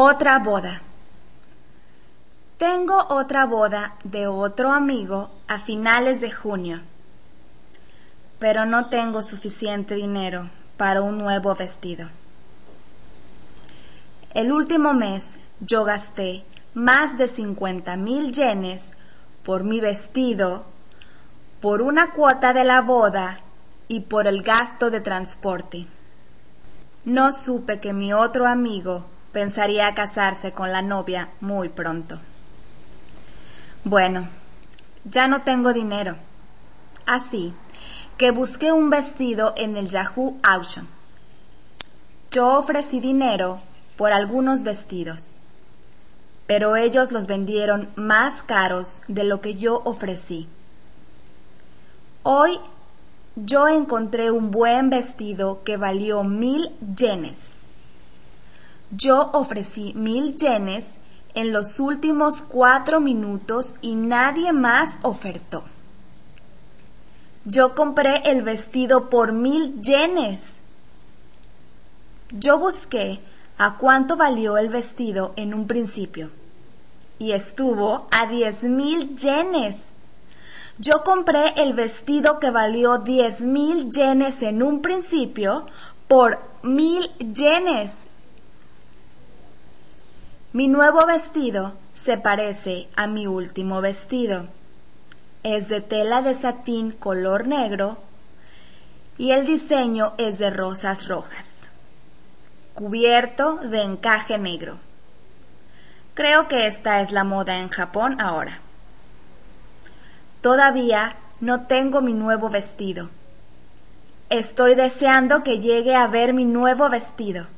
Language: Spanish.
Otra boda. Tengo otra boda de otro amigo a finales de junio, pero no tengo suficiente dinero para un nuevo vestido. El último mes yo gasté más de 50 mil yenes por mi vestido, por una cuota de la boda y por el gasto de transporte. No supe que mi otro amigo pensaría casarse con la novia muy pronto. Bueno, ya no tengo dinero. Así que busqué un vestido en el Yahoo Auction. Yo ofrecí dinero por algunos vestidos, pero ellos los vendieron más caros de lo que yo ofrecí. Hoy yo encontré un buen vestido que valió mil yenes. Yo ofrecí mil yenes en los últimos cuatro minutos y nadie más ofertó. Yo compré el vestido por mil yenes. Yo busqué a cuánto valió el vestido en un principio y estuvo a diez mil yenes. Yo compré el vestido que valió diez mil yenes en un principio por mil yenes. Mi nuevo vestido se parece a mi último vestido. Es de tela de satín color negro y el diseño es de rosas rojas, cubierto de encaje negro. Creo que esta es la moda en Japón ahora. Todavía no tengo mi nuevo vestido. Estoy deseando que llegue a ver mi nuevo vestido.